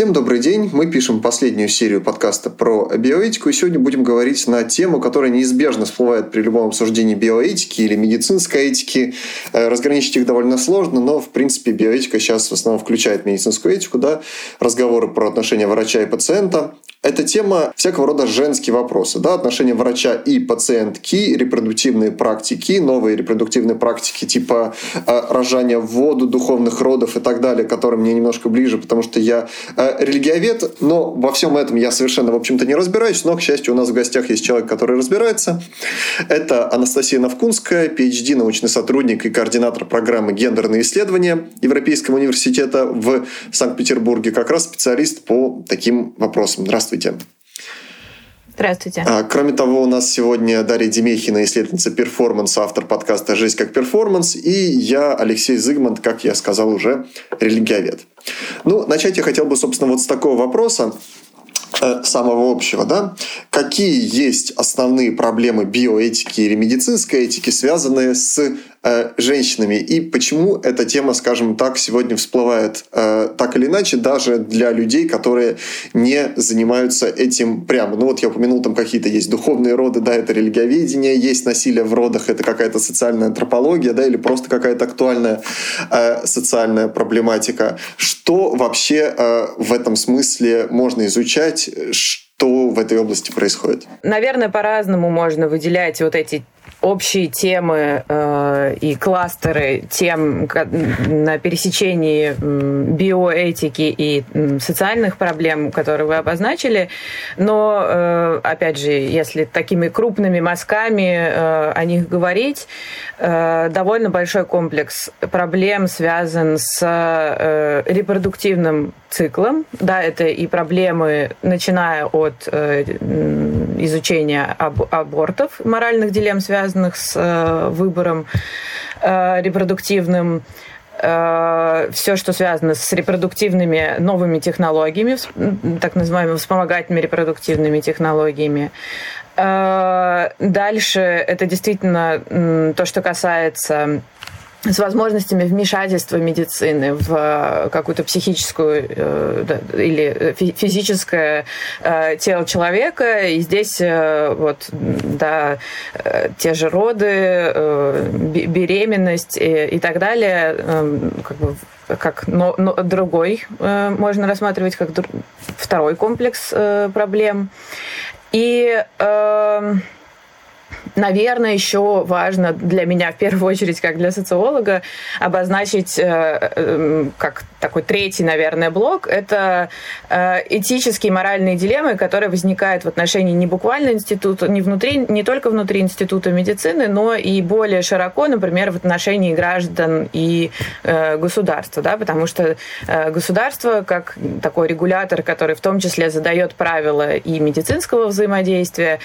Всем добрый день. Мы пишем последнюю серию подкаста про биоэтику, и сегодня будем говорить на тему, которая неизбежно всплывает при любом обсуждении биоэтики или медицинской этики. Э, разграничить их довольно сложно, но, в принципе, биоэтика сейчас в основном включает медицинскую этику, да, разговоры про отношения врача и пациента. Эта тема всякого рода женские вопросы, да, отношения врача и пациентки, репродуктивные практики, новые репродуктивные практики типа э, рожания в воду, духовных родов и так далее, которые мне немножко ближе, потому что я э, религиовед, но во всем этом я совершенно, в общем-то, не разбираюсь, но, к счастью, у нас в гостях есть человек, который разбирается. Это Анастасия Новкунская, PhD, научный сотрудник и координатор программы «Гендерные исследования» Европейского университета в Санкт-Петербурге, как раз специалист по таким вопросам. Здравствуйте. Здравствуйте. Здравствуйте. А, кроме того, у нас сегодня Дарья Демехина, исследовательница перформанса, автор подкаста «Жизнь как перформанс», и я, Алексей Зыгмант, как я сказал уже, религиовед. Ну, начать я хотел бы, собственно, вот с такого вопроса э, самого общего, да, какие есть основные проблемы биоэтики или медицинской этики, связанные с Э, женщинами. И почему эта тема, скажем так, сегодня всплывает э, так или иначе даже для людей, которые не занимаются этим прямо. Ну вот я упомянул, там какие-то есть духовные роды, да, это религиоведение, есть насилие в родах, это какая-то социальная антропология, да, или просто какая-то актуальная э, социальная проблематика. Что вообще в этом смысле можно изучать? Что в этой области происходит? Наверное, по-разному можно выделять вот эти общие темы э, и кластеры тем на пересечении биоэтики и социальных проблем, которые вы обозначили. Но, э, опять же, если такими крупными мазками э, о них говорить, э, довольно большой комплекс проблем связан с э, репродуктивным циклом. Да, это и проблемы, начиная от э, изучения аб абортов, моральных дилемм, связанных с э, выбором э, репродуктивным, э, все, что связано с репродуктивными новыми технологиями, так называемыми вспомогательными репродуктивными технологиями. Дальше это действительно то, что касается с возможностями вмешательства медицины в э, какую-то психическую э, или физическое э, тело человека. И здесь вот, да, те же роды, беременность и, так далее, как бы как но, но другой можно рассматривать как второй комплекс проблем. И э, Наверное, еще важно для меня, в первую очередь, как для социолога, обозначить э, э, как такой третий, наверное, блок. Это э, этические и моральные дилеммы, которые возникают в отношении не буквально института, не, внутри, не только внутри института медицины, но и более широко, например, в отношении граждан и государства. Да? Потому что государство, как такой регулятор, который в том числе задает правила и медицинского взаимодействия,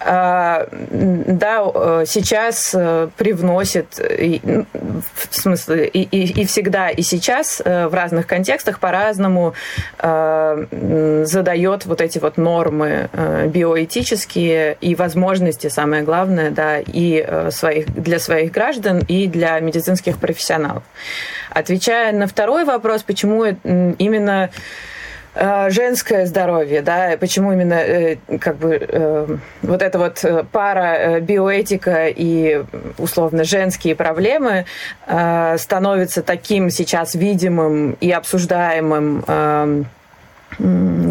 да, э, сейчас э, привносит, ну, в смысле, и, и, и всегда, и сейчас э, в разных контекстах по-разному задает вот эти вот нормы биоэтические и возможности, самое главное, да, и своих, для своих граждан, и для медицинских профессионалов. Отвечая на второй вопрос, почему именно Э, женское здоровье, да, почему именно э, как бы э, вот эта вот пара биоэтика и условно женские проблемы становится таким сейчас видимым и обсуждаемым эм,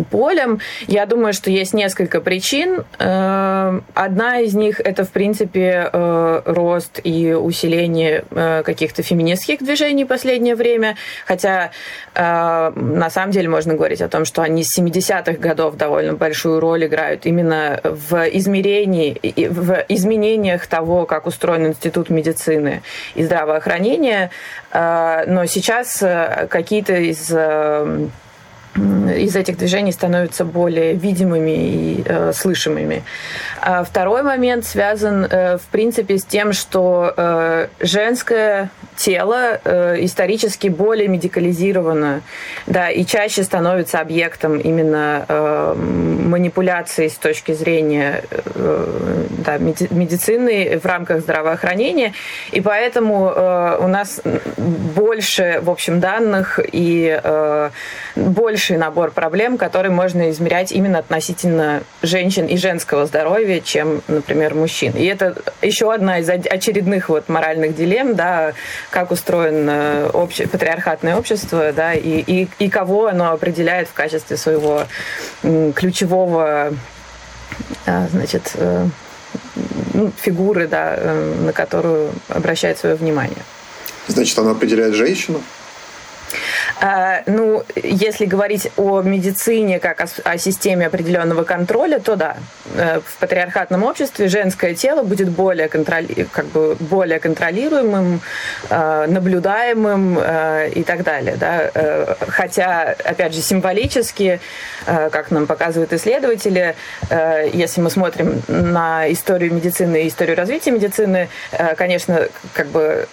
полем. Я думаю, что есть несколько причин. Э, одна из них это, в принципе, э, рост и усиление э, каких-то феминистских движений в последнее время. Хотя, на самом деле, можно говорить о том, что они с 70-х годов довольно большую роль играют именно в измерении, в изменениях того, как устроен институт медицины и здравоохранения. Но сейчас какие-то из из этих движений становятся более видимыми и э, слышимыми. А второй момент связан, э, в принципе, с тем, что э, женское тело э, исторически более медикализировано, да, и чаще становится объектом именно э, манипуляции с точки зрения э, да, медицины в рамках здравоохранения, и поэтому э, у нас больше, в общем, данных и э, больший набор проблем, которые можно измерять именно относительно женщин и женского здоровья, чем, например, мужчин. И это еще одна из очередных вот моральных дилемм, да, как устроено обще, патриархатное общество, да, и, и, и кого оно определяет в качестве своего ключевого а, значит, э, ну, фигуры, да, э, на которую обращает свое внимание. Значит, оно определяет женщину? А, ну, если говорить о медицине как о, системе определенного контроля, то да, э, в патриархатном обществе женское тело будет более, контроли, как бы более контролируемым, э, наблюдаемым э, и так далее. Да? Хотя, опять же, символически, как нам показывают исследователи, если мы смотрим на историю медицины и историю развития медицины, конечно, как бы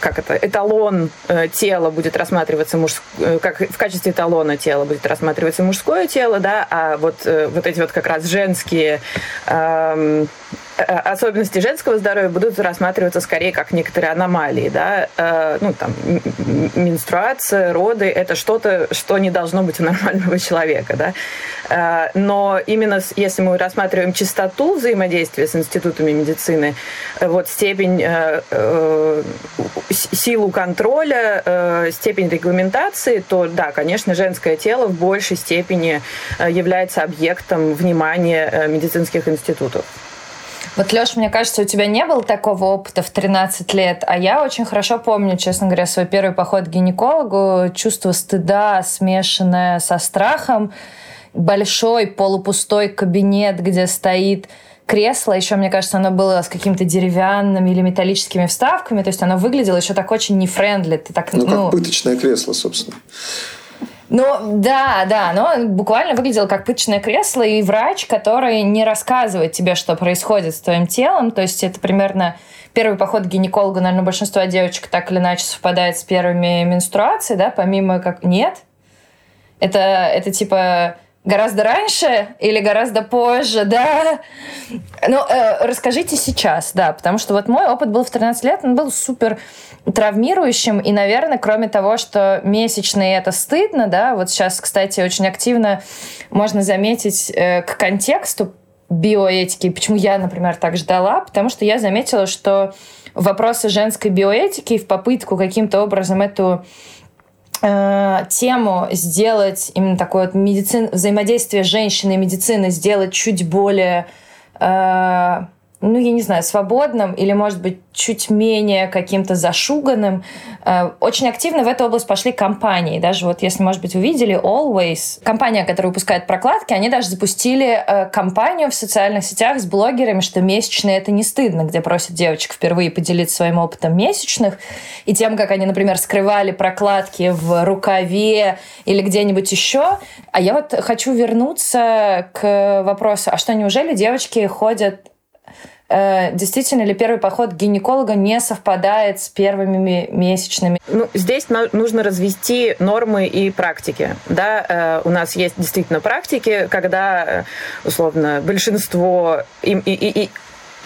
как это, эталон тела будет рассматриваться мужским Э, как в качестве талона тела будет рассматриваться мужское тело, да, а вот, э, вот эти вот как раз женские эм, особенности женского здоровья будут рассматриваться скорее как некоторые аномалии, да, э, ну там менструация, роды, это что-то, что не должно быть у нормального человека, да, э, но именно если мы рассматриваем частоту взаимодействия с институтами медицины, вот степень, силу контроля, степень регламентации, то да, конечно, женское тело в большей степени является объектом внимания медицинских институтов. Вот, Леш, мне кажется, у тебя не было такого опыта в 13 лет, а я очень хорошо помню, честно говоря, свой первый поход к гинекологу, чувство стыда, смешанное со страхом, большой полупустой кабинет, где стоит кресло, еще, мне кажется, оно было с какими-то деревянными или металлическими вставками, то есть оно выглядело еще так очень нефрендли. Ты так, ну, ну, как пыточное кресло, собственно. Ну, да, да, но буквально выглядело как пыточное кресло, и врач, который не рассказывает тебе, что происходит с твоим телом, то есть это примерно первый поход к гинекологу, наверное, большинство девочек так или иначе совпадает с первыми менструациями, да, помимо как... Нет? Это, это типа гораздо раньше или гораздо позже, да? Ну, э, расскажите сейчас, да, потому что вот мой опыт был в 13 лет, он был супер травмирующим, и, наверное, кроме того, что месячные это стыдно, да, вот сейчас, кстати, очень активно можно заметить э, к контексту биоэтики, почему я, например, так ждала, потому что я заметила, что вопросы женской биоэтики в попытку каким-то образом эту тему сделать именно такое вот медицин, взаимодействие женщины и медицины сделать чуть более э, ну, я не знаю, свободным или, может быть, чуть менее каким-то зашуганным. Э, очень активно в эту область пошли компании. Даже вот, если, может быть, вы видели Always, компания, которая выпускает прокладки, они даже запустили э, кампанию в социальных сетях с блогерами, что месячные — это не стыдно, где просят девочек впервые поделиться своим опытом месячных и тем, как они, например, скрывали прокладки в рукаве или где-нибудь еще. А я вот хочу вернуться к вопросу, а что, неужели девочки ходят действительно ли первый поход гинеколога не совпадает с первыми месячными? Ну, здесь нужно развести нормы и практики. Да, э, у нас есть действительно практики, когда, э, условно, большинство и, и, и,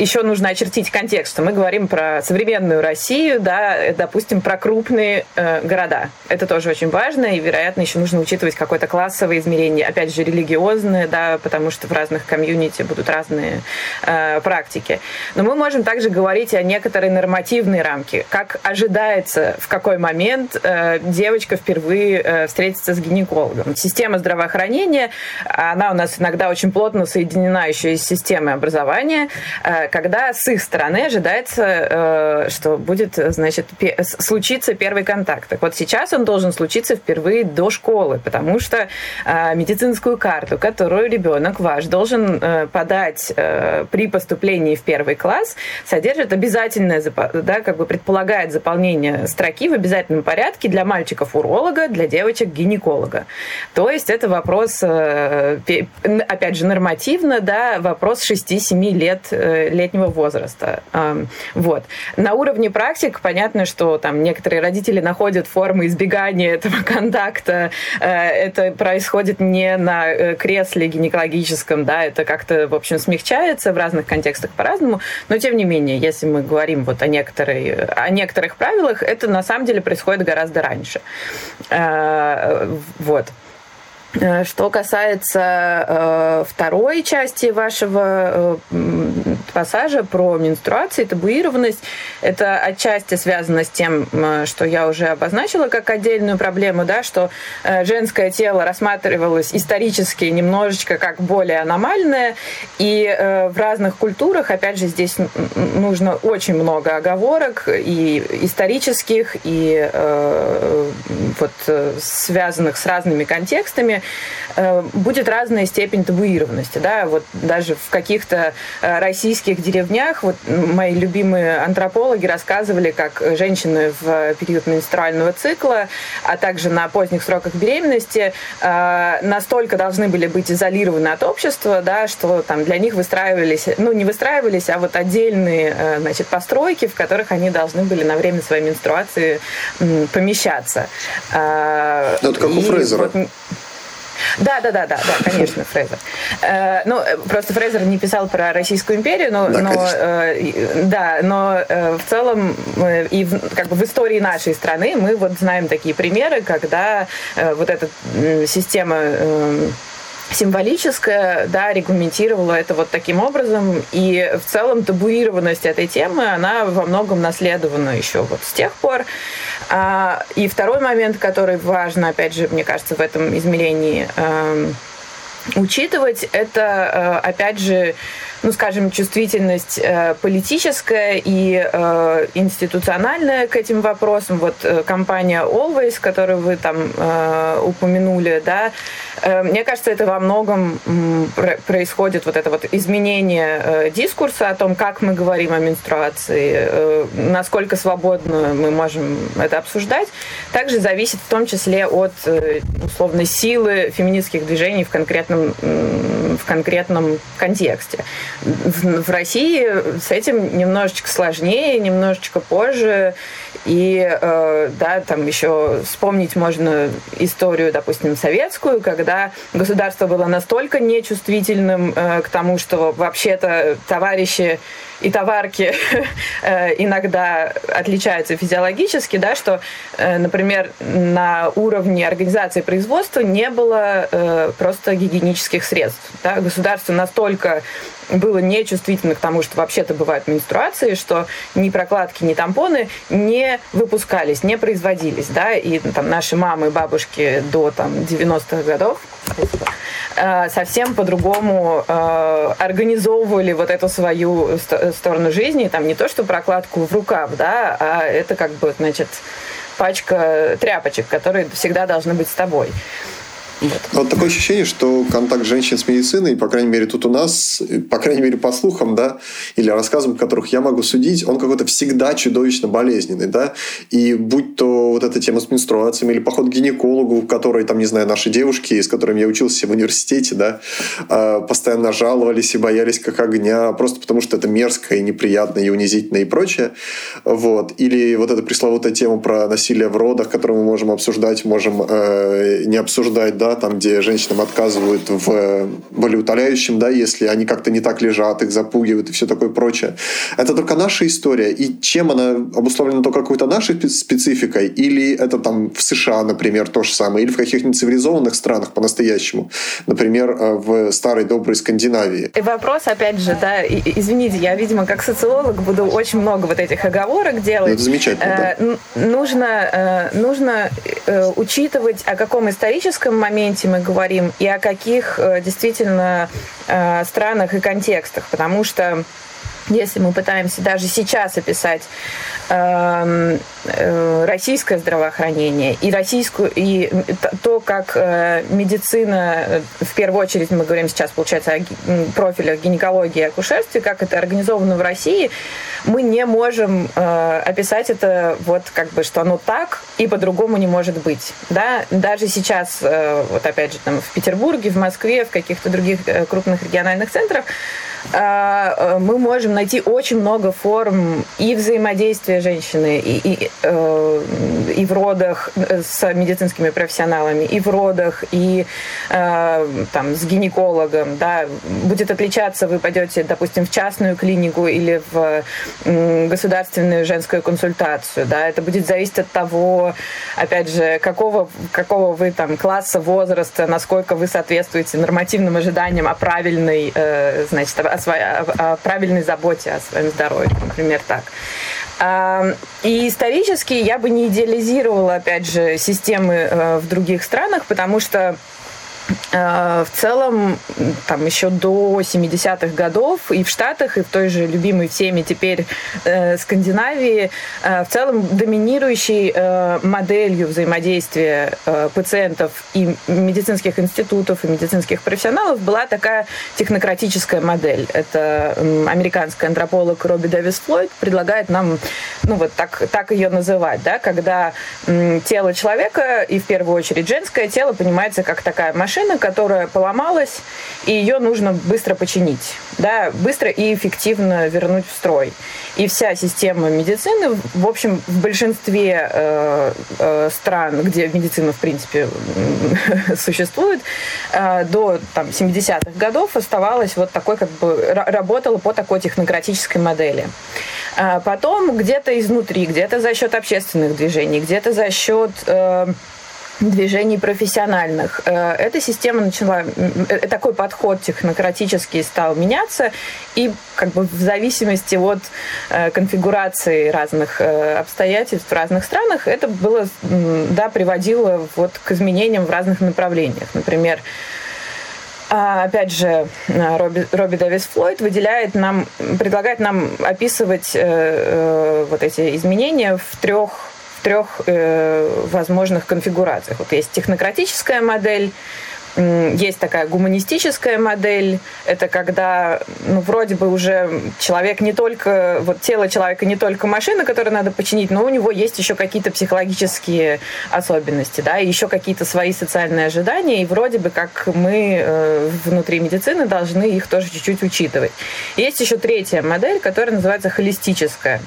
еще нужно очертить контекст, что мы говорим про современную Россию, да, допустим, про крупные э, города. Это тоже очень важно, и, вероятно, еще нужно учитывать какое-то классовое измерение, опять же, религиозное, да, потому что в разных комьюнити будут разные э, практики. Но мы можем также говорить о некоторой нормативной рамке, как ожидается, в какой момент э, девочка впервые э, встретится с гинекологом. Система здравоохранения, она у нас иногда очень плотно соединена еще и с системой образования, э, когда с их стороны ожидается, что будет, значит, случиться первый контакт. Так вот сейчас он должен случиться впервые до школы, потому что медицинскую карту, которую ребенок ваш должен подать при поступлении в первый класс, содержит обязательное, да, как бы предполагает заполнение строки в обязательном порядке для мальчиков уролога, для девочек гинеколога. То есть это вопрос, э, опять же, нормативно, да, вопрос 6-7 лет э, летнего возраста. Вот. На уровне практик понятно, что там некоторые родители находят формы избегания этого контакта. Э, это происходит не на кресле гинекологическом, да, это как-то, в общем, смягчается в разных контекстах по-разному, но тем не менее, если мы говорим вот о, некоторой, о некоторых правилах, это на самом деле происходит гораздо раньше. Вот. Э, что касается э, второй части вашего э, пассажа про менструацию и табуированность, это отчасти связано с тем, э, что я уже обозначила как отдельную проблему, да, что э, женское тело рассматривалось исторически немножечко как более аномальное, и э, в разных культурах, опять же, здесь нужно очень много оговорок и исторических, и э, вот связанных с разными контекстами, Э, будет разная степень табуированности. Да? Вот даже в каких-то э, российских деревнях вот мои любимые антропологи рассказывали, как женщины в период менструального цикла, а также на поздних сроках беременности э, настолько должны были быть изолированы от общества, да, что там для них выстраивались, ну не выстраивались, а вот отдельные значит, постройки, в которых они должны были на время своей менструации помещаться. Ну, это как у Фрейзера. Вот, да, да, да, да, да, конечно, Фрейзер. Э, ну, просто Фрейзер не писал про Российскую империю, но, да, но э, да, но э, в целом э, и в, как бы в истории нашей страны мы вот знаем такие примеры, когда вот эта система символическая, да, регламентировала это вот таким образом. И в целом табуированность этой темы, она во многом наследована еще вот с тех пор. А, и второй момент, который важно, опять же, мне кажется, в этом измерении эм, учитывать, это, э, опять же, ну, скажем, чувствительность э, политическая и э, институциональная к этим вопросам. Вот э, компания Always, которую вы там э, упомянули, да, мне кажется, это во многом происходит вот это вот изменение дискурса о том, как мы говорим о менструации, насколько свободно мы можем это обсуждать, также зависит в том числе от э, условной силы феминистских движений в конкретном, в конкретном контексте в, России с этим немножечко сложнее, немножечко позже. И э, да, там еще вспомнить можно историю, допустим, советскую, когда государство было настолько нечувствительным э, к тому, что вообще-то товарищи и товарки э, иногда отличаются физиологически, да, что, например, на уровне организации производства не было просто гигиенических средств. Да. Государство настолько было нечувствительно к тому, что вообще-то бывают менструации, что ни прокладки, ни тампоны не выпускались, не производились. Да? И там, наши мамы и бабушки до там, 90-х годов Э, совсем по-другому э, организовывали вот эту свою сторону жизни. Там не то, что прокладку в рукав, да, а это как бы, значит, пачка тряпочек, которые всегда должны быть с тобой. Вот. вот такое ощущение, что контакт женщин с медициной, по крайней мере, тут у нас, по крайней мере, по слухам, да, или рассказам, которых я могу судить, он какой-то всегда чудовищно болезненный, да, и будь то вот эта тема с менструациями или поход к гинекологу, который, там, не знаю, наши девушки, с которыми я учился в университете, да, а, постоянно жаловались и боялись как огня, просто потому что это мерзко и неприятно и унизительно и прочее, вот, или вот эта пресловутая тема про насилие в родах, которую мы можем обсуждать, можем э, не обсуждать, да, там, где женщинам отказывают в болеутоляющем, да, если они как-то не так лежат, их запугивают и все такое прочее. Это только наша история. И чем она обусловлена только какой-то нашей спецификой? Или это там в США, например, то же самое? Или в каких-нибудь цивилизованных странах по-настоящему? Например, э, в старой доброй Скандинавии. И вопрос, опять же, да, извините, я, видимо, как социолог буду очень много вот этих оговорок делать. Это замечательно, да. Э, нужно, э, нужно учитывать, о каком историческом моменте моменте мы говорим и о каких э, действительно э, странах и контекстах, потому что если мы пытаемся даже сейчас описать э, э, российское здравоохранение и российскую и то, как э, медицина, э, в первую очередь мы говорим сейчас, получается, о профилях гинекологии и акушерстве, как это организовано в России, мы не можем э, описать это вот как бы, что оно так и по-другому не может быть. Да? Даже сейчас, э, вот опять же, там в Петербурге, в Москве, в каких-то других э, крупных региональных центрах, мы можем найти очень много форм и взаимодействия женщины, и, и, э, и в родах э, с медицинскими профессионалами, и в родах, и там, с гинекологом. Да. Будет отличаться, вы пойдете, допустим, в частную клинику или в государственную женскую консультацию. Да. Это будет зависеть от того, опять же, какого, какого вы там класса, возраста, насколько вы соответствуете нормативным ожиданиям о правильной, значит, о, своей, о, правильной заботе о своем здоровье, например, так. И исторически я бы не идеализировала, опять же, системы э, в других странах, потому что в целом, там еще до 70-х годов и в Штатах, и в той же любимой всеми теперь э, Скандинавии, э, в целом доминирующей э, моделью взаимодействия э, пациентов и медицинских институтов, и медицинских профессионалов была такая технократическая модель. Это э, американский антрополог Робби Дэвис Флойд предлагает нам, ну вот так, так ее называть, да, когда э, тело человека, и в первую очередь женское тело, понимается как такая машина, машина, которая поломалась, и ее нужно быстро починить, да, быстро и эффективно вернуть в строй. И вся система медицины, в общем, в большинстве э, э, стран, где медицина, в принципе, существует, э, до там, 70-х годов оставалась вот такой, как бы, работала по такой технократической модели. А потом где-то изнутри, где-то за счет общественных движений, где-то за счет э, движений профессиональных. Э, эта система начала, э, такой подход технократический стал меняться, и как бы в зависимости от э, конфигурации разных обстоятельств в разных странах, это было, да, приводило вот к изменениям в разных направлениях. Например, а, опять же, Робби, Робби Дэвис Флойд выделяет нам, предлагает нам описывать э, э, вот эти изменения в трех трех э, возможных конфигурациях. Вот есть технократическая модель, есть такая гуманистическая модель. Это когда, ну, вроде бы уже человек не только, вот тело человека не только машина, которую надо починить, но у него есть еще какие-то психологические особенности, да, и еще какие-то свои социальные ожидания, и вроде бы как мы э, внутри медицины должны их тоже чуть-чуть учитывать. Есть еще третья модель, которая называется холистическая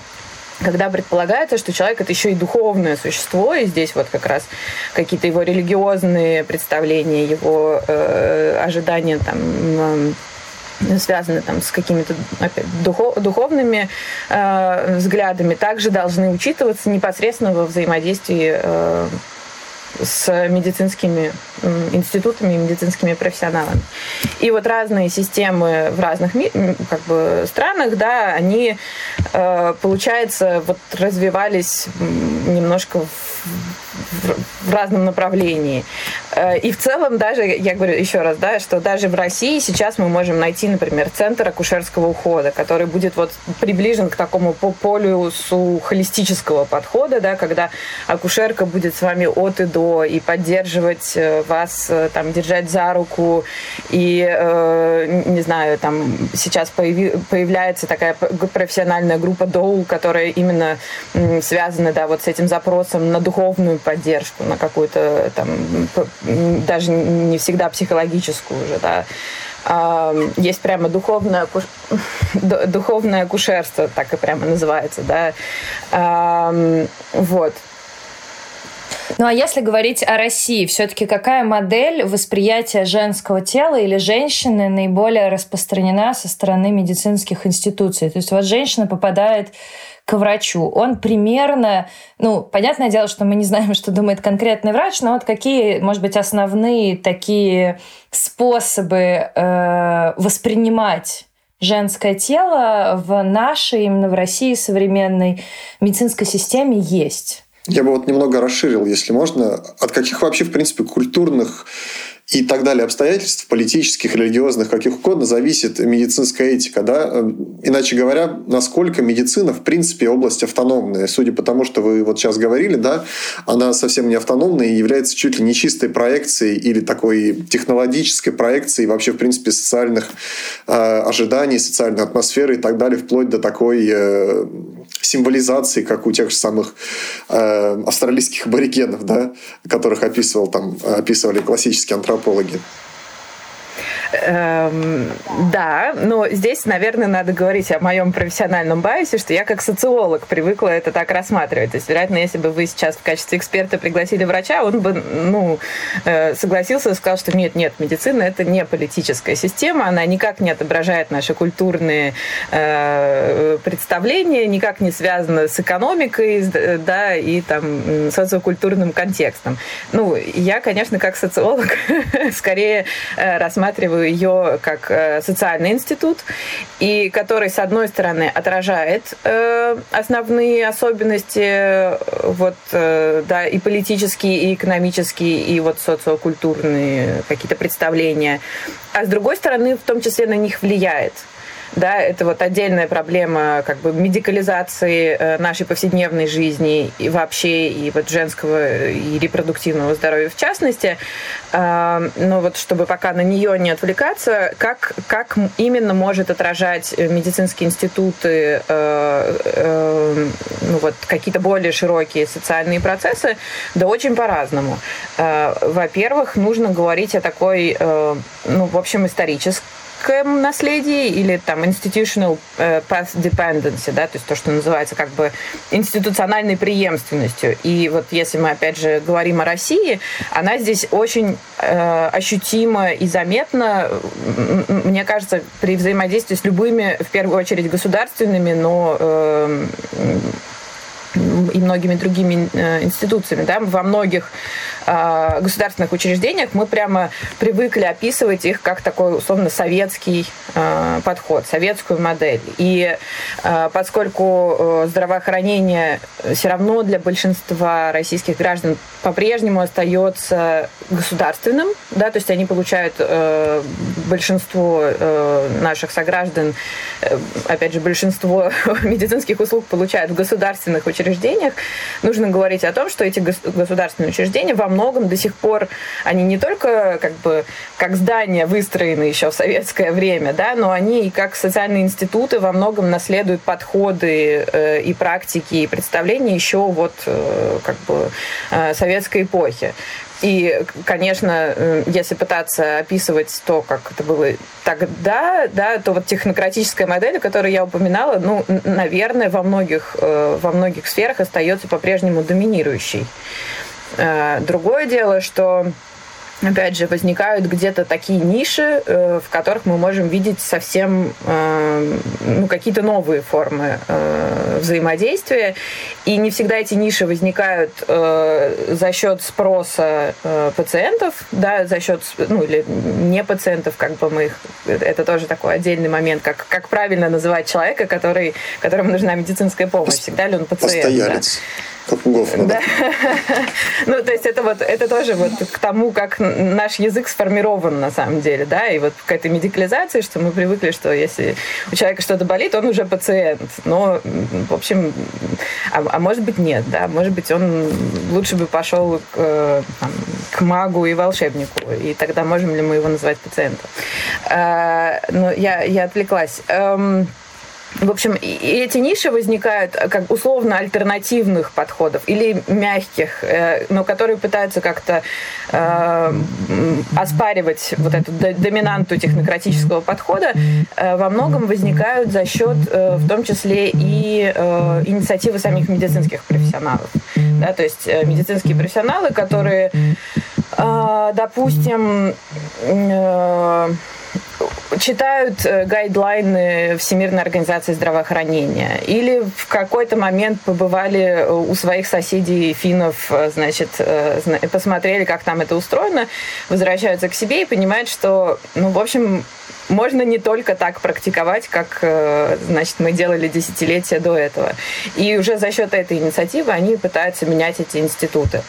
когда предполагается, что человек это еще и духовное существо, и здесь вот как раз какие-то его религиозные представления, его э, ожидания там э, связаны там с какими-то духов, духовными э, взглядами, также должны учитываться непосредственно во взаимодействии э, с медицинскими институтами и медицинскими профессионалами. И вот разные системы в разных как бы, странах, да, они, э, получается, вот развивались немножко в в разном направлении. Э, и в целом даже, я говорю еще раз, да, что даже в России сейчас мы можем найти, например, центр акушерского ухода, который будет вот приближен к такому полюсу холистического подхода, да, когда акушерка будет с вами от и до и поддерживать э, вас, э, там, держать за руку и, не знаю, там сейчас появи, появляется такая профессиональная группа ДОУ, которая именно связана, да, вот с этим запросом на духовную поддержку, на какую-то там, даже не всегда психологическую уже, да. Есть прямо духовное, духовное акушерство, так и прямо называется, да. Вот. Ну а если говорить о России, все-таки какая модель восприятия женского тела или женщины наиболее распространена со стороны медицинских институций? То есть вот женщина попадает к врачу. Он примерно, ну, понятное дело, что мы не знаем, что думает конкретный врач, но вот какие, может быть, основные такие способы э, воспринимать женское тело в нашей, именно в России современной медицинской системе есть. Я бы вот немного расширил, если можно. От каких вообще, в принципе, культурных и так далее обстоятельств, политических, религиозных, каких угодно, зависит медицинская этика. Да? Иначе говоря, насколько медицина, в принципе, область автономная. Судя по тому, что вы вот сейчас говорили, да, она совсем не автономная и является чуть ли не чистой проекцией или такой технологической проекцией вообще, в принципе, социальных э, ожиданий, социальной атмосферы и так далее, вплоть до такой э, символизации, как у тех же самых э, австралийских аборигенов, да, которых описывал, там, описывали классические антропологи антропологи. Эм, да, но здесь, наверное, надо говорить о моем профессиональном байсе, что я как социолог привыкла это так рассматривать. То есть, вероятно, если бы вы сейчас в качестве эксперта пригласили врача, он бы ну, э, согласился и сказал, что нет, нет, медицина это не политическая система, она никак не отображает наши культурные э, представления, никак не связана с экономикой, да, и там социокультурным контекстом. Ну, я, конечно, как социолог скорее э, рассматриваю ее как э, социальный институт, и который, с одной стороны, отражает э, основные особенности э, вот, да, и политические, и экономические, и вот социокультурные какие-то представления, а с другой стороны, в том числе на них влияет да, это вот отдельная проблема как бы медикализации э, нашей повседневной жизни и вообще и вот женского и репродуктивного здоровья в частности. А, но вот чтобы пока на нее не отвлекаться, как, как именно может отражать медицинские институты э, э, ну вот какие-то более широкие социальные процессы, да очень по-разному. Во-первых, нужно говорить о такой, ну, в общем, исторической политическом наследии или там institutional э, path dependency, да, то есть то, что называется как бы институциональной преемственностью. И вот если мы опять же говорим о России, она здесь очень э, ощутимо и заметно, мне кажется, при взаимодействии с любыми, в первую очередь, государственными, но э, и многими другими э, институциями. Да? Во многих государственных учреждениях мы прямо привыкли описывать их как такой условно советский э, подход, советскую модель. И поскольку здравоохранение все равно для большинства российских граждан по-прежнему остается государственным, да, то есть они получают большинство наших сограждан, опять же, большинство медицинских услуг получают в государственных учреждениях, нужно говорить о том, что эти государственные учреждения во многом до сих пор, они не только как бы как здания выстроены еще в советское время, да, но они и как социальные институты во многом наследуют подходы э, и практики, и представления еще вот э, как бы э, советской эпохи. И, конечно, э, если пытаться описывать то, как это было тогда, да, то вот технократическая модель, которую я упоминала, ну, наверное, во многих, э, во многих сферах остается по-прежнему доминирующей. Э, другое дело, что опять же, возникают где-то такие ниши, э, в которых мы можем видеть совсем э, ну, какие-то новые формы взаимодействия. И не всегда эти ниши возникают за счет спроса пациентов, да, за счет, ну, или не пациентов, как бы мы их... Это тоже такой отдельный момент, как, как правильно называть человека, который, которому нужна медицинская помощь. Всегда ли он пациент? Постоялец. Да как Гофмана. Да. ну, то есть это вот это тоже вот к тому, как наш язык сформирован на самом деле, да, и вот к этой медикализации, что мы привыкли, что если у человека что-то болит, он уже пациент. Но, в общем, а, а может быть нет, да, может быть он лучше бы пошел к, там, к магу и волшебнику, и тогда можем ли мы его назвать пациентом. А, но я, я отвлеклась. В общем, эти ниши возникают э, как условно альтернативных подходов или мягких, э, но которые пытаются как-то э, оспаривать вот эту доминанту технократического подхода, э, во многом возникают за счет, в том числе и э, инициативы самих медицинских профессионалов. Да, то есть медицинские профессионалы, которые, э, допустим, э, читают э, гайдлайны Всемирной организации здравоохранения или в какой-то момент побывали э, у своих соседей финнов, э, значит, посмотрели, как там это устроено, возвращаются к себе и понимают, что, ну, в общем, можно не только так практиковать, как, значит, мы делали десятилетия до этого. И уже за счет этой инициативы они пытаются менять эти институты.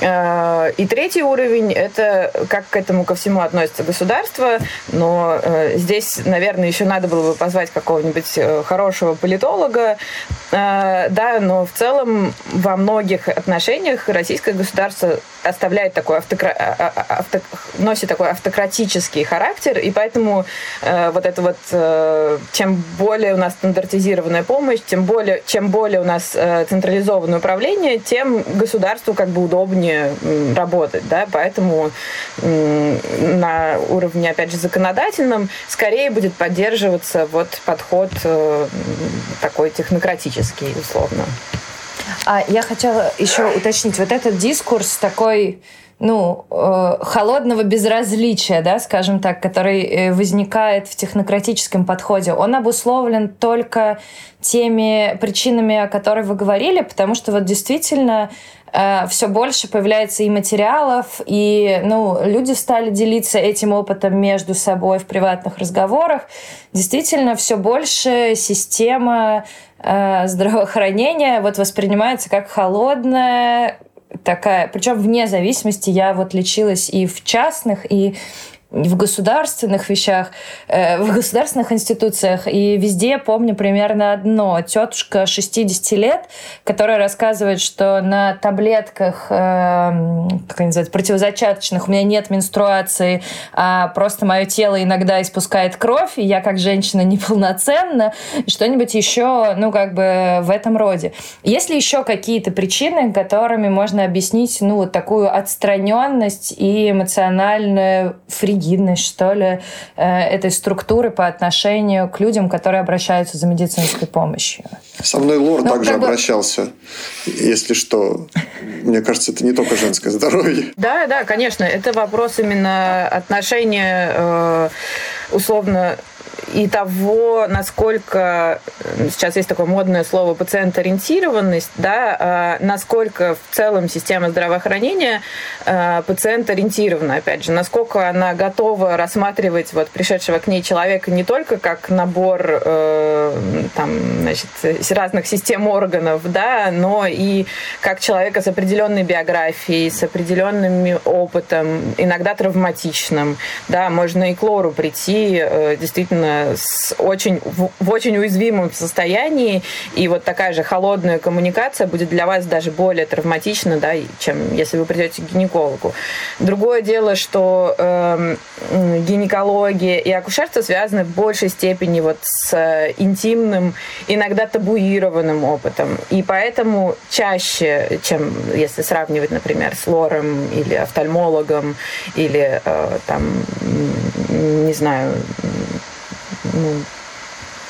И третий уровень – это как к этому ко всему относится государство, но здесь, наверное, еще надо было бы позвать какого-нибудь хорошего политолога, да, но в целом во многих отношениях российское государство оставляет такой автокра... авто... носит такой автократический характер, и поэтому э, вот это вот э, чем более у нас стандартизированная помощь, тем более чем более у нас э, централизованное управление, тем государству как бы удобнее э, работать, да, поэтому на уровне опять же законодательном скорее будет поддерживаться вот подход э, такой технократический условно. А я хотела еще уточнить, вот этот дискурс такой ну, э, холодного безразличия, да, скажем так, который э, возникает в технократическом подходе, он обусловлен только теми причинами, о которых вы говорили, потому что вот действительно э, все больше появляется и материалов, и ну, люди стали делиться этим опытом между собой в приватных разговорах. Действительно, все больше система э, здравоохранения вот воспринимается как холодная, такая, причем вне зависимости, я вот лечилась и в частных, и в государственных вещах, э, в государственных институциях. И везде помню примерно одно. Тетушка 60 лет, которая рассказывает, что на таблетках, э, как они называются, противозачаточных у меня нет менструации, а просто мое тело иногда испускает кровь, и я как женщина неполноценна, что-нибудь еще, ну, как бы в этом роде. Есть ли еще какие-то причины, которыми можно объяснить, ну, вот такую отстраненность и эмоциональную фригидность ригидность, что ли, э, этой структуры по отношению к людям, которые обращаются за медицинской помощью. Со мной Лор ну, также бы... обращался, если что. Мне кажется, это не только женское здоровье. Да, да, конечно. Это вопрос именно отношения э, условно и того, насколько сейчас есть такое модное слово пациент-ориентированность, да, а насколько в целом система здравоохранения а, пациент-ориентирована, опять же, насколько она готова рассматривать вот пришедшего к ней человека не только как набор э, там, значит, разных систем органов, да, но и как человека с определенной биографией, с определенным опытом, иногда травматичным, да, можно и к лору прийти э, действительно с очень, в, в очень уязвимом состоянии, и вот такая же холодная коммуникация будет для вас даже более травматична, да, чем если вы придете к гинекологу. Другое дело, что э, гинекология и акушерство связаны в большей степени вот с интимным, иногда табуированным опытом, и поэтому чаще, чем если сравнивать, например, с лором или офтальмологом, или э, там, не знаю, ну,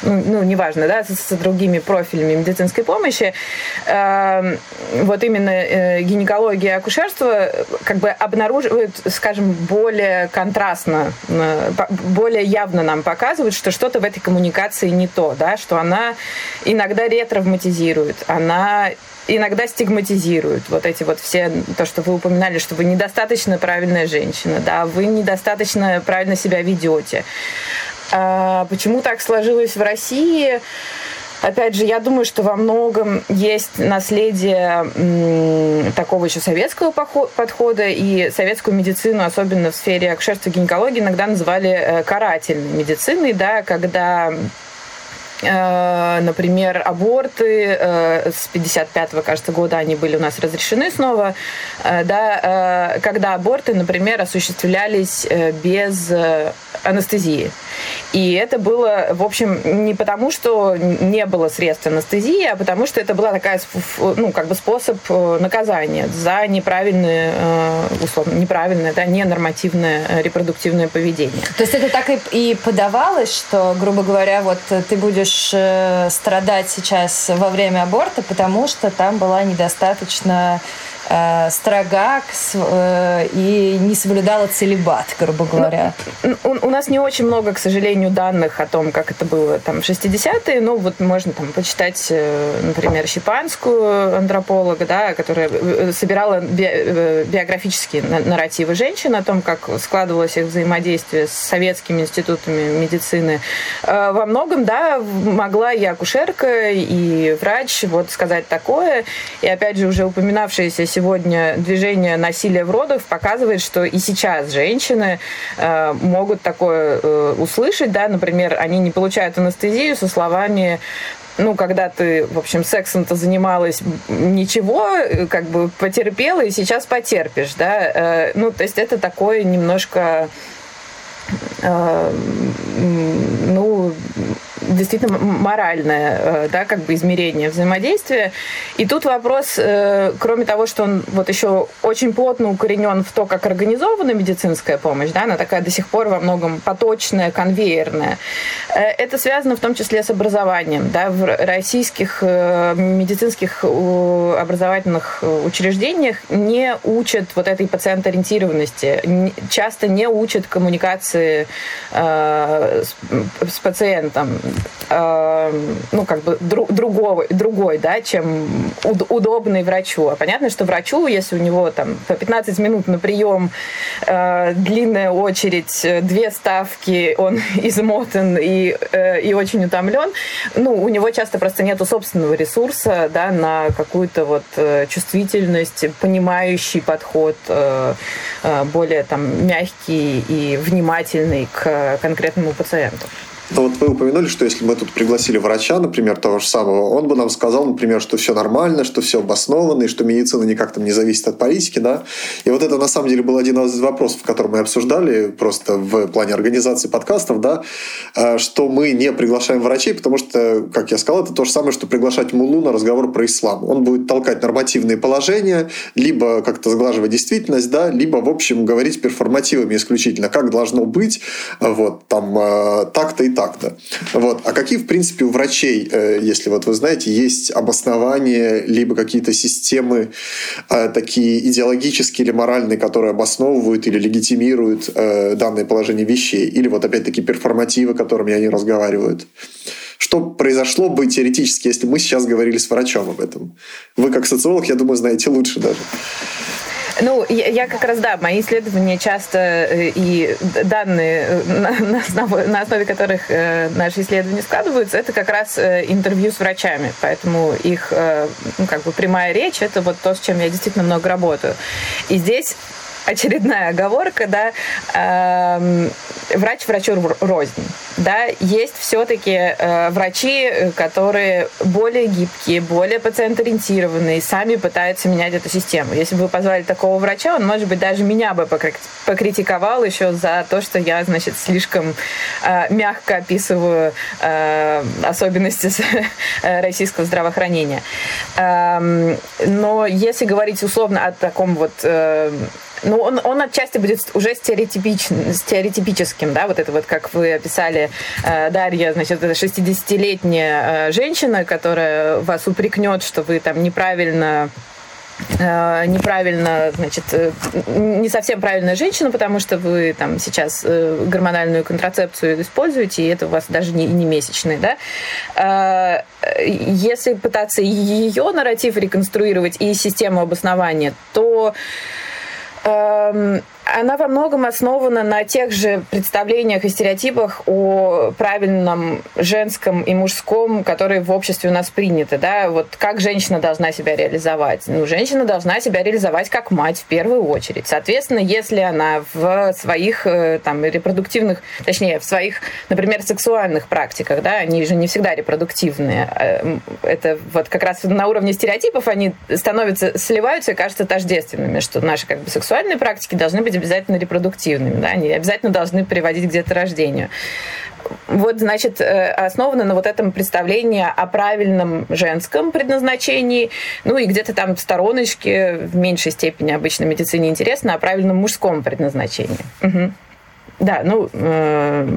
ну, ну, неважно, да, с, с другими профилями медицинской помощи, э, вот именно э, гинекология и акушерство как бы обнаруживают, скажем, более контрастно, э, более явно нам показывают, что что-то в этой коммуникации не то, да, что она иногда ретравматизирует, она иногда стигматизируют вот эти вот все, то, что вы упоминали, что вы недостаточно правильная женщина, да, вы недостаточно правильно себя ведете. А почему так сложилось в России? Опять же, я думаю, что во многом есть наследие такого еще советского подхода, и советскую медицину, особенно в сфере акушерства гинекологии, иногда называли э, карательной медициной, да, когда например, аборты э, с 55-го, кажется, года они были у нас разрешены снова, э, да, когда аборты, например, осуществлялись без анестезии. И это было, в общем, не потому, что не было средств анестезии, а потому что это была такая, ну, как бы способ наказания за неправильное, условно, неправильное, да, ненормативное репродуктивное поведение. То есть это так и, и подавалось, что, грубо говоря, вот ты будешь э, страдать сейчас во время аборта, потому что там была недостаточно э, строга э, и не соблюдала целебат, грубо говоря. Ну, у, у нас не очень много, к сожалению, данных о том, как это было там в 60-е. Ну, вот можно там почитать, э, например, Щепанскую антрополога, да, которая э, собирала би, э, биографические нарративы женщин о том, как складывалось их взаимодействие с советскими институтами медицины. Во многом, да, могла и акушерка, и врач вот сказать такое. И опять же, уже упоминавшаяся сегодня движение насилия в родах показывает, что и сейчас женщины э, могут такое э, услышать, да, например, они не получают анестезию со словами ну, когда ты, в общем, сексом-то занималась ничего, как бы потерпела, и сейчас потерпишь, да. Э, ну, то есть это такое немножко э, ну, действительно моральное, э, да, как бы измерение взаимодействия. И тут вопрос, э, кроме того, что он вот еще очень плотно укоренен в то, как организована медицинская помощь, да, она такая до сих пор во многом поточная, конвейерная. Э, это связано в том числе с образованием, да, в российских медицинских образовательных учреждениях не учат вот этой пациентоориентированности, часто не учат коммуникации с, с пациентом э, ну, как бы дру, другого, другой, да, чем уд, удобный врачу. А понятно, что врачу, если у него там по 15 минут на прием, э, длинная очередь, две ставки, он измотан и, э, и очень утомлен, ну, у него часто просто нету собственного ресурса, да, на какую-то вот э, чувствительность, понимающий подход, э, э, более там мягкий и внимательный к конкретному пациенту. Но вот вы упомянули, что если мы тут пригласили врача, например, того же самого, он бы нам сказал, например, что все нормально, что все обосновано, и что медицина никак там не зависит от политики, да. И вот это на самом деле был один из вопросов, который мы обсуждали просто в плане организации подкастов, да, э, что мы не приглашаем врачей, потому что, как я сказал, это то же самое, что приглашать мулу на разговор про ислам. Он будет толкать нормативные положения, либо как-то сглаживать действительность, да, либо, в общем, говорить перформативами исключительно, как должно быть, вот, там, э, так-то и так так-то. Вот. А какие, в принципе, у врачей, э, если вот вы знаете, есть обоснования, либо какие-то системы э, такие идеологические или моральные, которые обосновывают или легитимируют э, данное положение вещей? Или вот опять-таки перформативы, которыми они разговаривают? Что произошло бы теоретически, если мы сейчас говорили с врачом об этом? Вы, как социолог, я думаю, знаете лучше даже. Ну, я, я как раз, да, мои исследования часто э, и данные, э, на, основе, на основе которых э, наши исследования складываются, это как раз интервью с врачами. Поэтому их, ну, как бы прямая речь, это вот то, с чем я действительно много работаю. И здесь очередная оговорка, да, э, врач врачу рознь. Да, есть все-таки э, врачи, которые более гибкие, более пациент-ориентированные, сами пытаются менять эту систему. Если бы вы позвали такого врача, он, может быть, даже меня бы покритиковал еще за то, что я, значит, слишком э, мягко описываю э, особенности э, российского здравоохранения. Э, но если говорить условно о таком вот э, ну, он, он отчасти будет уже стереотипич, стереотипическим, да, вот это вот, как вы описали, э, Дарья, значит, это 60-летняя э, женщина, которая вас упрекнет, что вы там неправильно э, неправильно, значит, не совсем правильная женщина, потому что вы там сейчас гормональную контрацепцию используете, и это у вас даже не, не месячные, да. Если пытаться ее нарратив реконструировать и систему обоснования, то Um, она во многом основана на тех же представлениях и стереотипах о правильном женском и мужском, которые в обществе у нас приняты. Да? Вот как женщина должна себя реализовать? Ну, женщина должна себя реализовать как мать в первую очередь. Соответственно, если она в своих э, там, репродуктивных, точнее, в своих, например, сексуальных практиках, да, они же не всегда репродуктивные. Э, это вот как раз на уровне стереотипов они становятся, сливаются и кажутся тождественными, что наши как бы сексуальные практики должны быть быть обязательно репродуктивными, да, они обязательно должны приводить к деторождению. Вот, значит, э, основано на вот этом представлении о правильном женском предназначении, ну и где-то там в стороночке, в меньшей степени обычно медицине интересно, о правильном мужском предназначении. Угу. Да, ну, э,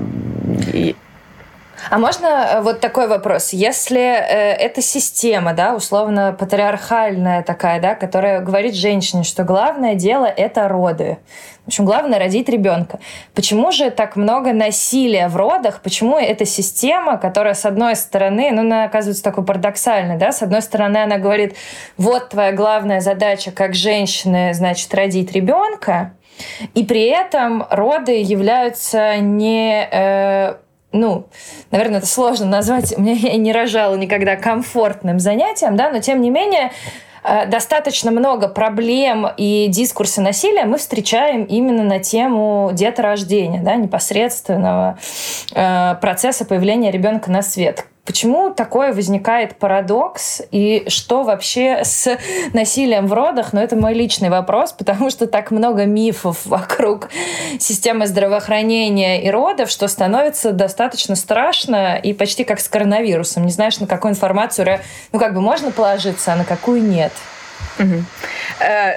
а можно э, вот такой вопрос? Если э, эта система, да, условно патриархальная такая, да, которая говорит женщине, что главное дело это роды, в общем, главное родить ребенка. Почему же так много насилия в родах? Почему эта система, которая, с одной стороны, ну, она оказывается такой парадоксальной, да, с одной стороны, она говорит, вот твоя главная задача как женщины, значит, родить ребенка, и при этом роды являются не э, ну, наверное, это сложно назвать, меня я не рожала никогда комфортным занятием, да, но тем не менее э, достаточно много проблем и дискурса насилия мы встречаем именно на тему деторождения, да, непосредственного э, процесса появления ребенка на свет. Почему такое возникает парадокс и что вообще с насилием в родах? Ну, это мой личный вопрос, потому что так много мифов вокруг системы здравоохранения и родов, что становится достаточно страшно и почти как с коронавирусом. Не знаешь, на какую информацию, ну, как бы можно положиться, а на какую нет. Угу.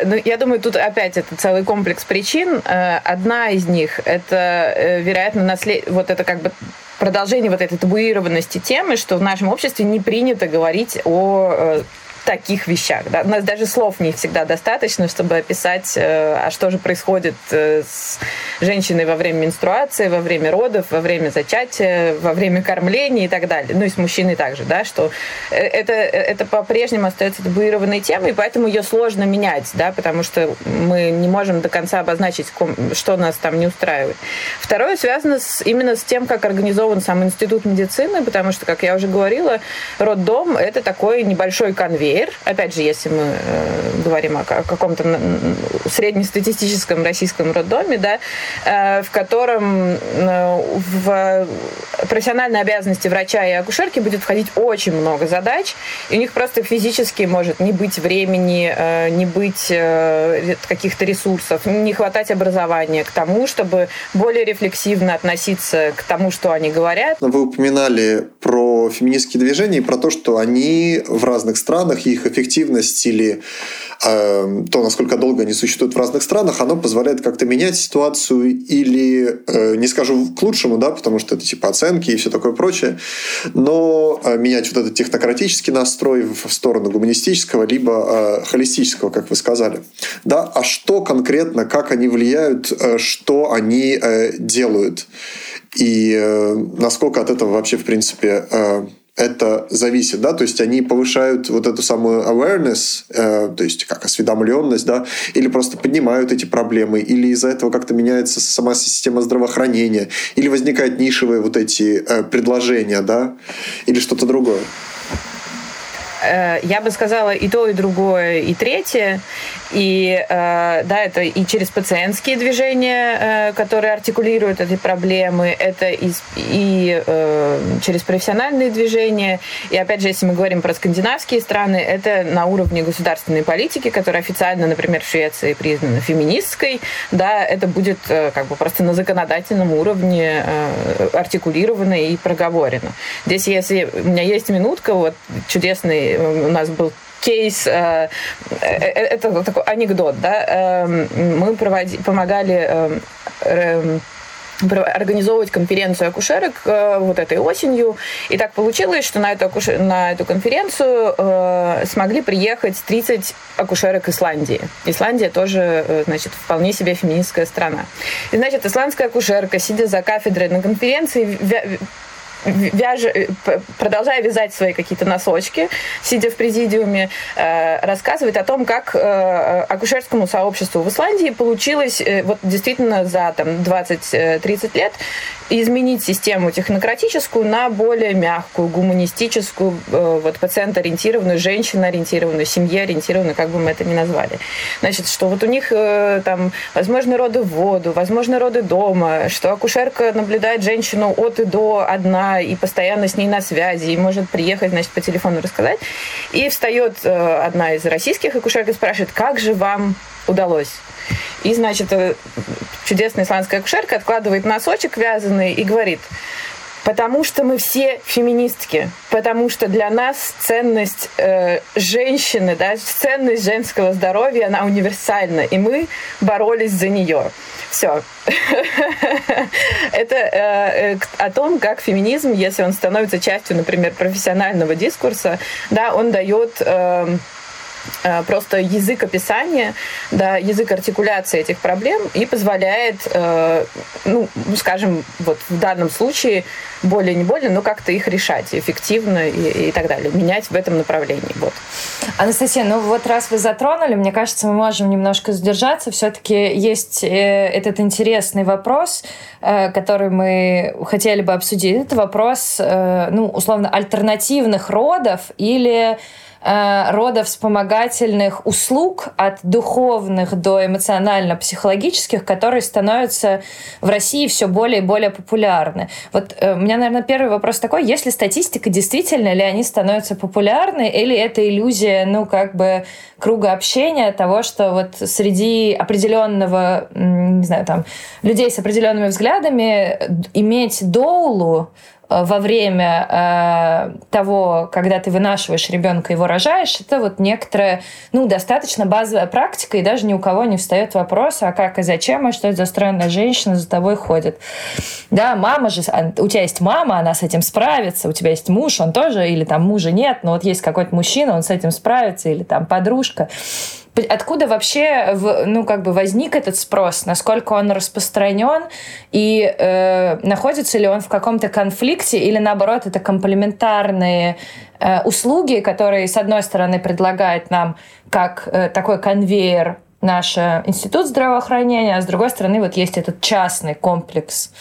Ну, я думаю, тут опять это целый комплекс причин. Э, одна из них это, э, вероятно, наслед... вот это как бы продолжение вот этой табуированности темы, что в нашем обществе не принято говорить о таких вещах. Да? У нас даже слов не всегда достаточно, чтобы описать, э, а что же происходит э, с женщиной во время менструации, во время родов, во время зачатия, во время кормления и так далее. Ну и с мужчиной также, да, что э, это, это по-прежнему остается табуированной темой, и поэтому ее сложно менять, да, потому что мы не можем до конца обозначить, что нас там не устраивает. Второе связано с, именно с тем, как организован сам институт медицины, потому что, как я уже говорила, роддом – это такой небольшой конвейер, ЕГР, опять же, если мы э, говорим о, о каком-то среднестатистическом российском роддоме, да, э, в котором э, в профессиональные обязанности врача и акушерки будет входить очень много задач, и у них просто физически может не быть времени, э, не быть э, каких-то ресурсов, не хватать образования к тому, чтобы более рефлексивно относиться к тому, что они говорят. Вы упоминали про феминистские движения и про то, что они в разных странах их эффективность или э, то, насколько долго они существуют в разных странах, оно позволяет как-то менять ситуацию или, э, не скажу к лучшему, да, потому что это типа оценки и все такое прочее, но э, менять вот этот технократический настрой в сторону гуманистического, либо э, холистического, как вы сказали. Да, а что конкретно, как они влияют, э, что они э, делают? И э, насколько от этого вообще, в принципе, э, это зависит, да, то есть они повышают вот эту самую awareness, э, то есть как осведомленность, да, или просто поднимают эти проблемы, или из-за этого как-то меняется сама система здравоохранения, или возникают нишевые вот эти э, предложения, да, или что-то другое. Э, я бы сказала и то, и другое, и третье. И э, да, это и через пациентские движения, э, которые артикулируют эти проблемы, это и, и через профессиональные движения. И опять же, если мы говорим про скандинавские страны, это на уровне государственной политики, которая официально, например, в Швеции признана феминистской, да, это будет как бы просто на законодательном уровне артикулировано и проговорено. Здесь, если у меня есть минутка, вот чудесный у нас был кейс, э, э, это такой анекдот, да, эм, мы проводи, помогали эм, эм, организовывать конференцию акушерок э, вот этой осенью. И так получилось, что на эту, акушер... на эту конференцию э, смогли приехать 30 акушерок Исландии. Исландия тоже, э, значит, вполне себе феминистская страна. И, значит, исландская акушерка, сидя за кафедрой на конференции, вяж... Э, продолжая вязать свои какие-то носочки, сидя в президиуме, э, рассказывает о том, как э, акушерскому сообществу в Исландии получилось вот действительно за там, 20-30 лет изменить систему технократическую на более мягкую, гуманистическую, вот пациент-ориентированную, женщин-ориентированную, семье-ориентированную, как бы мы это ни назвали. Значит, что вот у них там возможны роды в воду, возможны роды дома, что акушерка наблюдает женщину от и до одна, и постоянно с ней на связи, и может приехать, значит, по телефону рассказать. И встает э, одна из российских акушерок и спрашивает, как же вам удалось? И, значит, э, чудесная исландская акушерка откладывает носочек вязаный и говорит, Потому что мы все феминистки, потому что для нас ценность э, женщины, да, ценность женского здоровья, она универсальна, и мы боролись за нее. Все. Это э, э, о том, как феминизм, если он становится частью, например, профессионального дискурса, да, он дает эм, просто язык описания, да, язык артикуляции этих проблем и позволяет, э, ну, скажем, вот в данном случае более не более, но как-то их решать эффективно и, и так далее, менять в этом направлении. Вот. Анастасия, ну вот раз вы затронули, мне кажется, мы можем немножко задержаться. Все-таки есть э, этот интересный вопрос, э, который мы хотели бы обсудить. Это вопрос, э, ну, условно, альтернативных родов или э, родовспомогательных услуг от духовных до эмоционально-психологических, которые становятся в России все более и более популярны. Вот э, у меня, наверное, первый вопрос такой, есть ли статистика, действительно ли они становятся популярны, или это иллюзия, ну, как бы круга общения того, что вот среди определенного, не знаю, там, людей с определенными взглядами иметь доулу Э, во время э, того, когда ты вынашиваешь ребенка и его рожаешь, это вот некоторая, ну, достаточно базовая практика, и даже ни у кого не встает вопрос, а как и зачем, а что это за странная женщина за тобой ходит. Да, мама же, а, у тебя есть мама, она с этим справится, у тебя есть муж, он тоже, или там мужа нет, но вот есть какой-то мужчина, он с этим справится, или там подружка. Откуда вообще ну, как бы возник этот спрос? Насколько он распространен? И э, находится ли он в каком-то конфликте? Или наоборот, это комплементарные э, услуги, которые, с одной стороны, предлагает нам как э, такой конвейер наш институт здравоохранения, а с другой стороны вот есть этот частный комплекс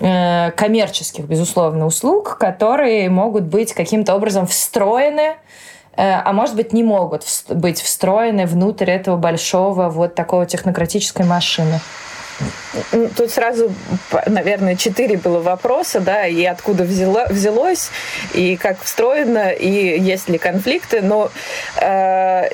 э, коммерческих, безусловно, услуг, которые могут быть каким-то образом встроены Э, а может быть не могут быть встроены внутрь этого большого вот такого технократической машины. Тут сразу, наверное, четыре было вопроса, да, и откуда взяло, взялось, и как встроено, и есть ли конфликты. Но э,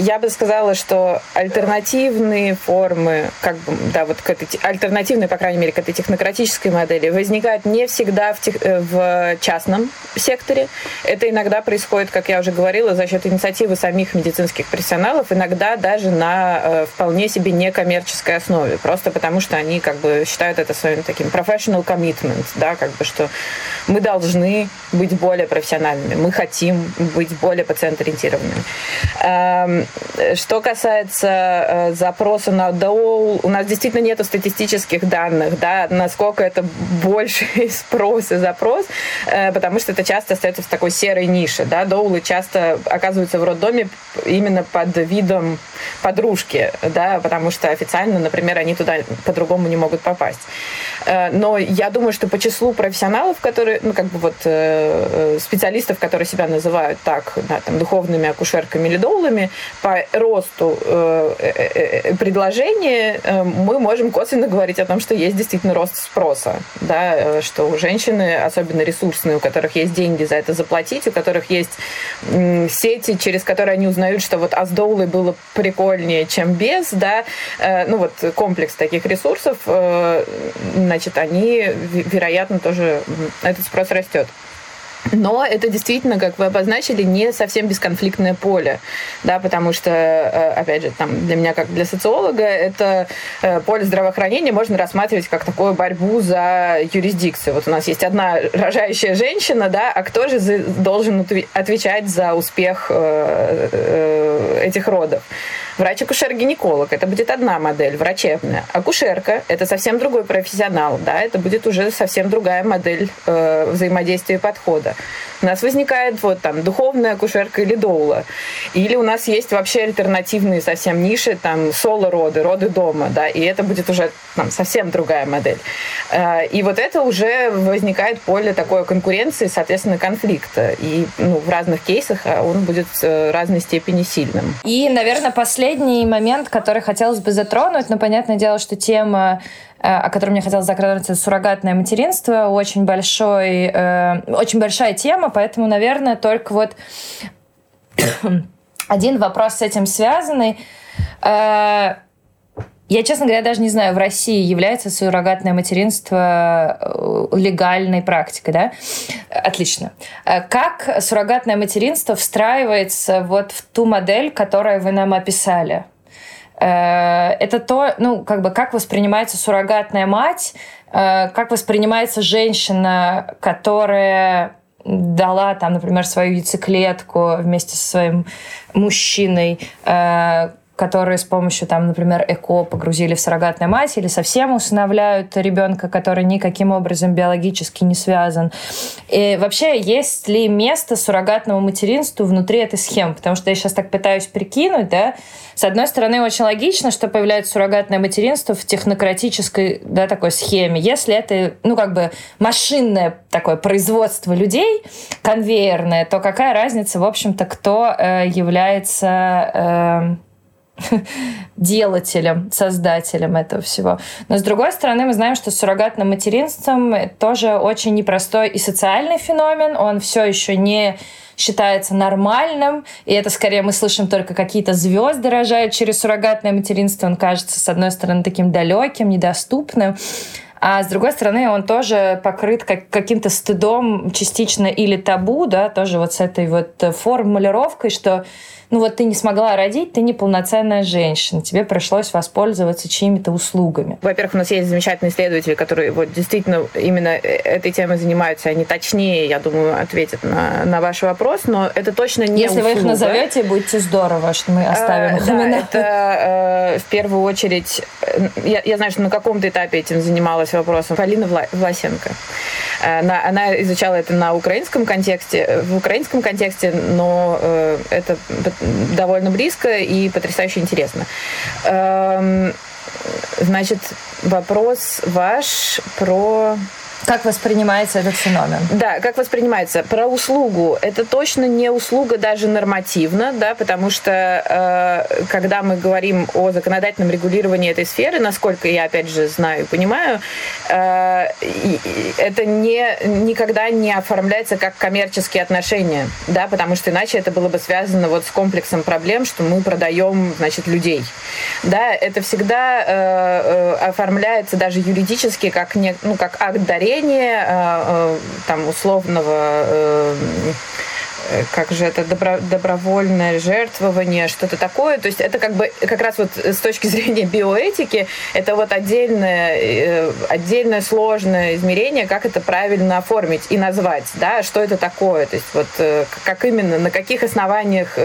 я бы сказала, что альтернативные формы, как бы, да, вот к этой, альтернативные, по крайней мере, к этой технократической модели возникают не всегда в, тех, э, в частном секторе. Это иногда происходит, как я уже говорила, за счет инициативы самих медицинских профессионалов, иногда даже на э, вполне себе некоммерческой основе, просто потому что они как бы считают это своим таким professional commitment, да, как бы, что мы должны быть более профессиональными, мы хотим быть более пациент-ориентированными. Эм, что касается э, запроса на доул, у нас действительно нет статистических данных, да, насколько это больше спрос и запрос, э, потому что это часто остается в такой серой нише, да, доулы часто оказываются в роддоме именно под видом подружки, да, потому что официально, например, они туда по-другому не могут попасть. Э, но я думаю, что по числу профессионалов, которые, ну, как бы вот э, э, специалистов, которые себя называют так, да, там, духовными акушерками или доулами, по росту предложения мы можем косвенно говорить о том, что есть действительно рост спроса, да, что у женщины, особенно ресурсные, у которых есть деньги за это заплатить, у которых есть сети, через которые они узнают, что вот а с доулой было прикольнее, чем без, да, ну вот комплекс таких ресурсов, значит, они, вероятно, тоже этот спрос растет. Но это действительно, как вы обозначили, не совсем бесконфликтное поле, да, потому что, э, опять же, там для меня, как для социолога, это э, поле здравоохранения можно рассматривать как такую борьбу за юрисдикцию. Вот у нас есть одна рожающая женщина, да, а кто же должен отвечать за успех э, этих родов? Врач-акушер-гинеколог – это будет одна модель, врачебная. Акушерка – это совсем другой профессионал, да, это будет уже совсем другая модель э, взаимодействия и подхода. У нас возникает вот там духовная акушерка или доула. Или у нас есть вообще альтернативные совсем ниши, там соло-роды, роды дома, да, и это будет уже там совсем другая модель. Э, и вот это уже возникает поле такой конкуренции, соответственно, конфликта. И ну, в разных кейсах а он будет в э, разной степени сильным. И, наверное, последний момент, который хотелось бы затронуть, но понятное дело, что тема Э, о котором мне хотелось затронуть, это суррогатное материнство. Очень, большой, э, очень большая тема, поэтому, наверное, только вот один вопрос с этим связанный. Э, я, честно говоря, даже не знаю, в России является суррогатное материнство легальной практикой, да? Отлично. Как суррогатное материнство встраивается вот в ту модель, которую вы нам описали? Э, это то, ну, как бы, как воспринимается суррогатная мать, э, как воспринимается женщина, которая дала там, например, свою яйцеклетку вместе со своим мужчиной, э, которые с помощью, там, например, ЭКО погрузили в суррогатную мать или совсем усыновляют ребенка, который никаким образом биологически не связан. И вообще, есть ли место суррогатному материнству внутри этой схемы? Потому что я сейчас так пытаюсь прикинуть, да, с одной стороны, очень логично, что появляется суррогатное материнство в технократической да, такой схеме. Если это, ну, как бы машинное такое производство людей, конвейерное, то какая разница, в общем-то, кто э, является... Э, делателем, создателем этого всего. Но с другой стороны, мы знаем, что суррогатным материнством тоже очень непростой и социальный феномен. Он все еще не считается нормальным, и это скорее мы слышим только какие-то звезды рожают через суррогатное материнство. Он кажется, с одной стороны, таким далеким, недоступным. А с другой стороны, он тоже покрыт как, каким-то стыдом частично или табу, да, тоже вот с этой вот формулировкой, что ну вот ты не смогла родить, ты неполноценная женщина, тебе пришлось воспользоваться чьими-то услугами. Во-первых, у нас есть замечательные исследователи, которые вот действительно именно э, этой темой занимаются, они точнее, я думаю, ответят на, на ваш вопрос, но это точно не Если услуга. вы их назовете, будете здорово, что мы оставим их да, это э, в первую очередь, э, я, я знаю, что на каком-то этапе этим занималась вопросом Полина Вла, Власенко. Она, она изучала это на украинском контексте, в украинском контексте, но э, это довольно близко и потрясающе интересно. Эм, значит, вопрос ваш про как воспринимается этот феномен? Да, как воспринимается. Про услугу. Это точно не услуга даже нормативно, да, потому что э, когда мы говорим о законодательном регулировании этой сферы, насколько я, опять же, знаю и понимаю, э, это не, никогда не оформляется как коммерческие отношения, да, потому что иначе это было бы связано вот с комплексом проблем, что мы продаем, значит, людей. Да, это всегда э, э, оформляется даже юридически как, не, ну, как акт дарения разделение э, э, там условного Э, как же это добро, добровольное жертвование, что-то такое. То есть это как бы как раз вот с точки зрения биоэтики это вот отдельное, э, отдельное сложное измерение, как это правильно оформить и назвать, да, что это такое. То есть вот э, как именно, на каких основаниях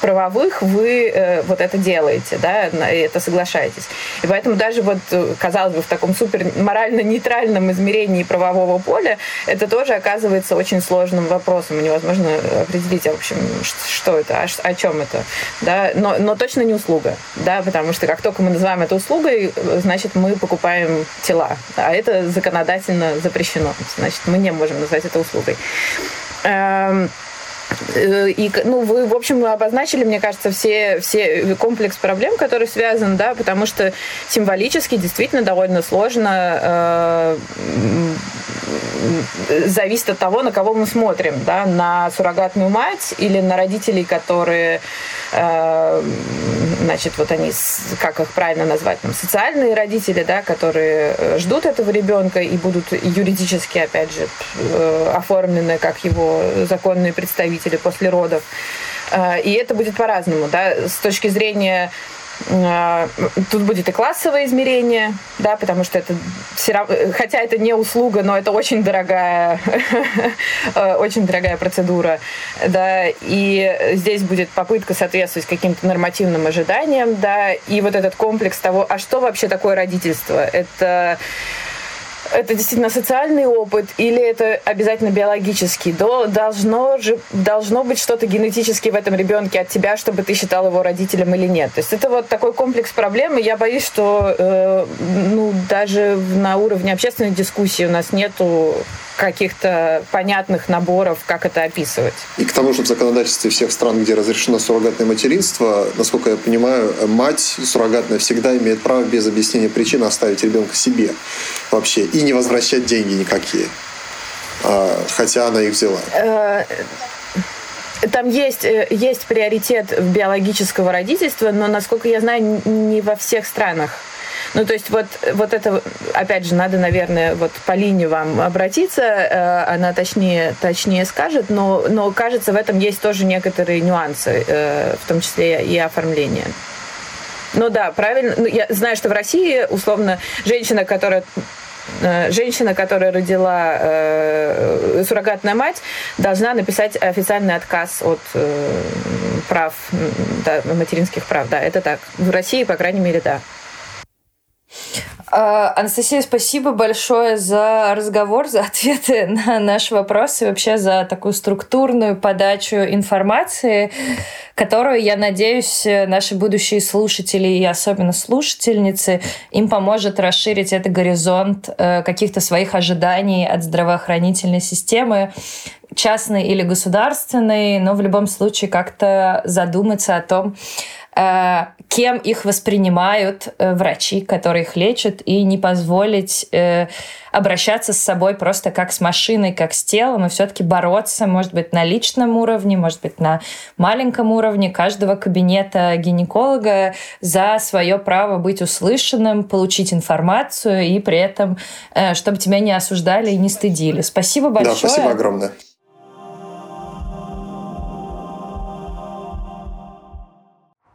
правовых вы вот это делаете, да, это соглашаетесь. И поэтому даже вот, казалось бы, в таком супер морально нейтральном измерении правового поля это тоже оказывается очень сложным вопросом. Невозможно определить, в общем, что это, о, чем это, да, но, но точно не услуга, да, потому что как только мы называем это услугой, значит, мы покупаем тела, а это законодательно запрещено, значит, мы не можем назвать это услугой. Э, и, ну, вы, в общем, обозначили, мне кажется, все, все комплекс проблем, который связан, да, потому что символически действительно довольно сложно э, зависит от того, на кого мы смотрим, да, на суррогатную мать или на родителей, которые, э, значит, вот они, как их правильно назвать, там, социальные родители, да, которые ждут этого ребенка и будут юридически, опять же, э, оформлены как его законные представители после родов. Э, и это будет по-разному, да, с точки зрения Э, тут будет и классовое измерение, да, потому что это все равно, хотя это не услуга, но это очень дорогая, э, очень дорогая процедура, да, и здесь будет попытка соответствовать каким-то нормативным ожиданиям, да, и вот этот комплекс того, а что вообще такое родительство? Это это действительно социальный опыт или это обязательно биологический? Должно, же, должно быть что-то генетически в этом ребенке от тебя, чтобы ты считал его родителем или нет. То есть это вот такой комплекс проблем, и я боюсь, что э, ну, даже на уровне общественной дискуссии у нас нету каких-то понятных наборов, как это описывать. И к тому же в законодательстве всех стран, где разрешено суррогатное материнство, насколько я понимаю, мать суррогатная всегда имеет право без объяснения причин оставить ребенка себе вообще и не возвращать деньги никакие, а, хотя она их взяла. Э, там есть, э, есть приоритет биологического родительства, но, насколько я знаю, не во всех странах. Ну, то есть вот, вот это, опять же, надо, наверное, вот по линии вам обратиться, э, она точнее, точнее скажет, но, но кажется, в этом есть тоже некоторые нюансы, э, в том числе и оформление. Ну да, правильно. Ну, я знаю, что в России, условно, женщина, которая э, женщина, которая родила э, суррогатная мать, должна написать официальный отказ от э, прав, да, материнских прав. Да, это так. В России, по крайней мере, да. А, Анастасия, спасибо большое за разговор, за ответы на наши вопросы, вообще за такую структурную подачу информации, которую, я надеюсь, наши будущие слушатели и особенно слушательницы, им поможет расширить этот горизонт э, каких-то своих ожиданий от здравоохранительной системы, частной или государственной, но в любом случае как-то задуматься о том, кем их воспринимают э, врачи, которые их лечат, и не позволить э, обращаться с собой просто как с машиной, как с телом, и все-таки бороться, может быть, на личном уровне, может быть, на маленьком уровне каждого кабинета гинеколога за свое право быть услышанным, получить информацию и при этом, чтобы тебя не осуждали и не стыдили. Спасибо большое. Да, спасибо огромное.